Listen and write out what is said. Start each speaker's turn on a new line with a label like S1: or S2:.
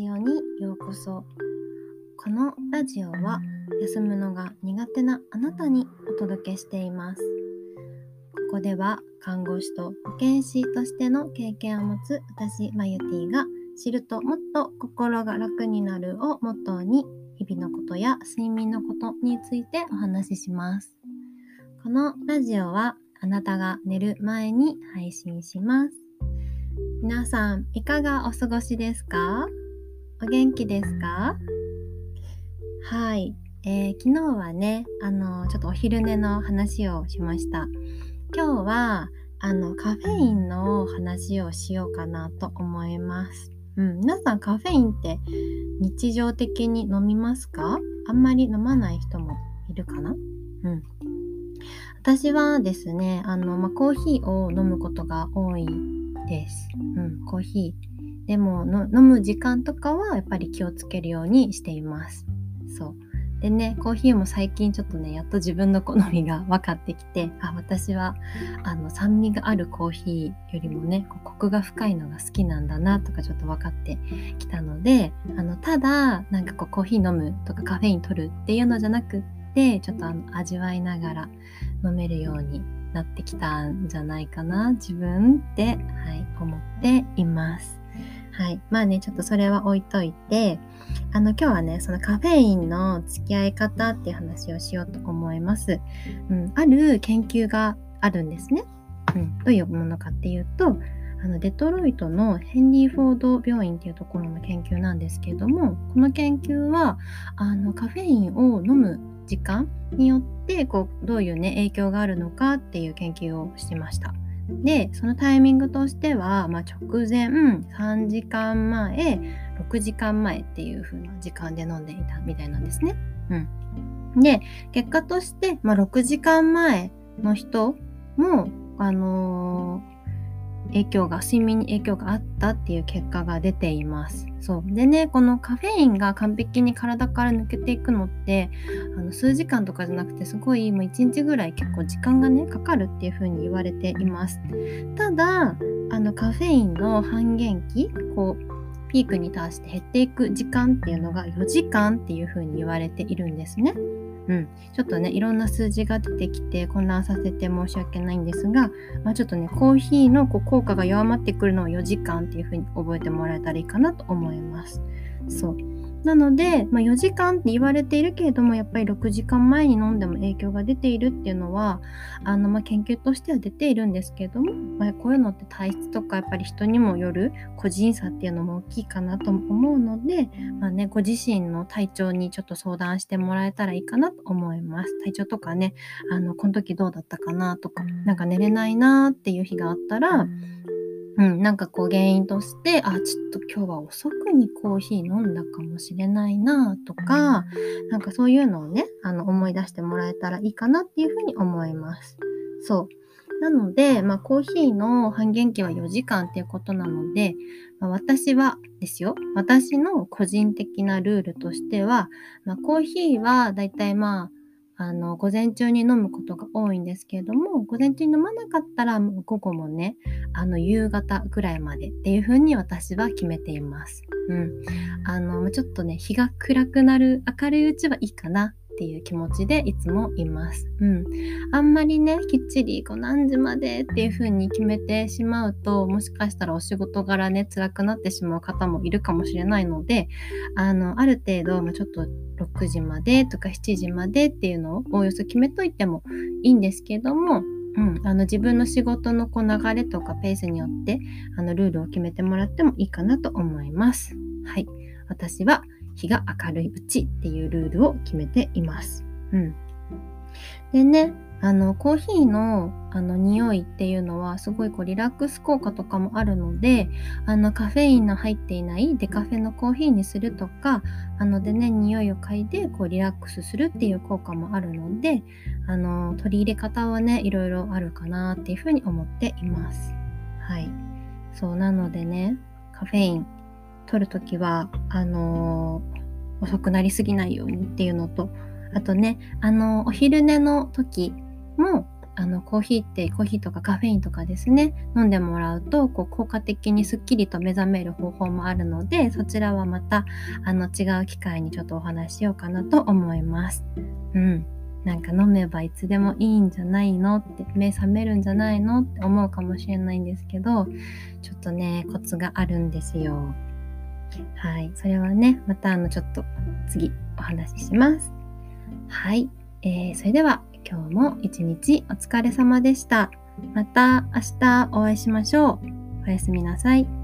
S1: ジオにようこそ。このラジオは休むのが苦手なあなたにお届けしています。ここでは看護師と保健師としての経験を持つ私マユティが知るともっと心が楽になるをモットーに日々のことや睡眠のことについてお話しします。このラジオはあなたが寝る前に配信します。皆さんいかがお過ごしですか？お元気ですか？はい、えー、昨日はねあのちょっとお昼寝の話をしました。今日はあのカフェインの話をしようかなと思います。うん、皆さんカフェインって日常的に飲みますか？あんまり飲まない人もいるかな？うん。私はですね、あの、まあ、コーヒーを飲むことが多いです。うん、コーヒー。でもの飲む時間とかはやっぱり気をつけるようにしています。そう。でね、コーヒーも最近ちょっとね、やっと自分の好みが分かってきて、あ、私は、あの、酸味があるコーヒーよりもね、コクが深いのが好きなんだなとかちょっと分かってきたので、あの、ただ、なんかこう、コーヒー飲むとかカフェイン取るっていうのじゃなくって、ちょっとあの、味わいながら飲めるようになってきたんじゃないかな、自分って、はい、思っています。はい。まあね、ちょっとそれは置いといて、あの、今日はね、そのカフェインの付き合い方っていう話をしようと思います。うん、ある研究があるんですね。うん、どういうものかっていうと、あのデトロイトのヘンリー・フォード病院っていうところの研究なんですけれどもこの研究はあのカフェインを飲む時間によってこうどういうね影響があるのかっていう研究をしてました。でそのタイミングとしては、まあ、直前3時間前6時間前っていう風な時間で飲んでいたみたいなんですね。うん、で結果として、まあ、6時間前の人も、あの影響が睡眠に影響があったっていう結果が出ています。そう。でねこのカフェインが完璧に体から抜けていくのってあの数時間とかじゃなくてすごいもう1日ぐらい結構時間がねかかるっていう風に言われています。ただあのカフェインの半減期こうピークに達して減っていく時間っていうのが4時間っていう風に言われているんですね。うん、ちょっとねいろんな数字が出てきて混乱させて申し訳ないんですが、まあ、ちょっとねコーヒーのこう効果が弱まってくるのを4時間っていう風に覚えてもらえたらいいかなと思います。そうなので、まあ、4時間って言われているけれどもやっぱり6時間前に飲んでも影響が出ているっていうのはあの、まあ、研究としては出ているんですけれども、まあ、こういうのって体質とかやっぱり人にもよる個人差っていうのも大きいかなと思うので、まあね、ご自身の体調にちょっと相談してもらえたらいいかなと思います。体調とかねあのこの時どうだったかなとかなんか寝れないなっていう日があったら、うん、なんかこう原因として、あ、ちょっと今日は遅くにコーヒー飲んだかもしれないなとか、なんかそういうのをね、あの思い出してもらえたらいいかなっていうふうに思います。そう。なので、まあ、コーヒーの半減期は4時間っていうことなので、まあ、私はですよ、私の個人的なルールとしては、まあ、コーヒーはだいたいまあ、あの、午前中に飲むことが多いんですけれども、午前中に飲まなかったら、午後もね、あの、夕方ぐらいまでっていう風に私は決めています。うん。あの、ちょっとね、日が暗くなる明るいうちはいいかなっていう気持ちでいつもいます。うん。あんまりね、きっちりこう何時までっていう風に決めてしまうと、もしかしたらお仕事柄ね、辛くなってしまう方もいるかもしれないので、あの、ある程度ま、ちょっと6時までとか7時までっていうのをおおよそ決めといてもいいんですけども、うん、あの自分の仕事のこう流れとかペースによってあのルールを決めてもらってもいいかなと思います。はい。私は日が明るいうちっていうルールを決めています。うん。でね、あのコーヒーのあの匂いっていうのはすごいこうリラックス効果とかもあるのであのカフェインの入っていないデカフェのコーヒーにするとかあのでね匂いを嗅いでこうリラックスするっていう効果もあるのであの取り入れ方はねいろいろあるかなっていうふうに思っています。はいそうなのでねカフェイン取るときはあのー、遅くなりすぎないようにっていうのとあとねあのお昼寝の時もあのコーヒーってコーヒーとかカフェインとかですね飲んでもらうとこう効果的にすっきりと目覚める方法もあるのでそちらはまたあの違う機会にちょっとお話ししようかなと思います。うんなんか飲めばいつでもいいんじゃないのって目覚めるんじゃないのって思うかもしれないんですけどちょっとねコツがあるんですよ。はい。それはね、またあの、ちょっと次お話しします。はい。えー、それでは今日も一日お疲れ様でした。また明日お会いしましょう。おやすみなさい。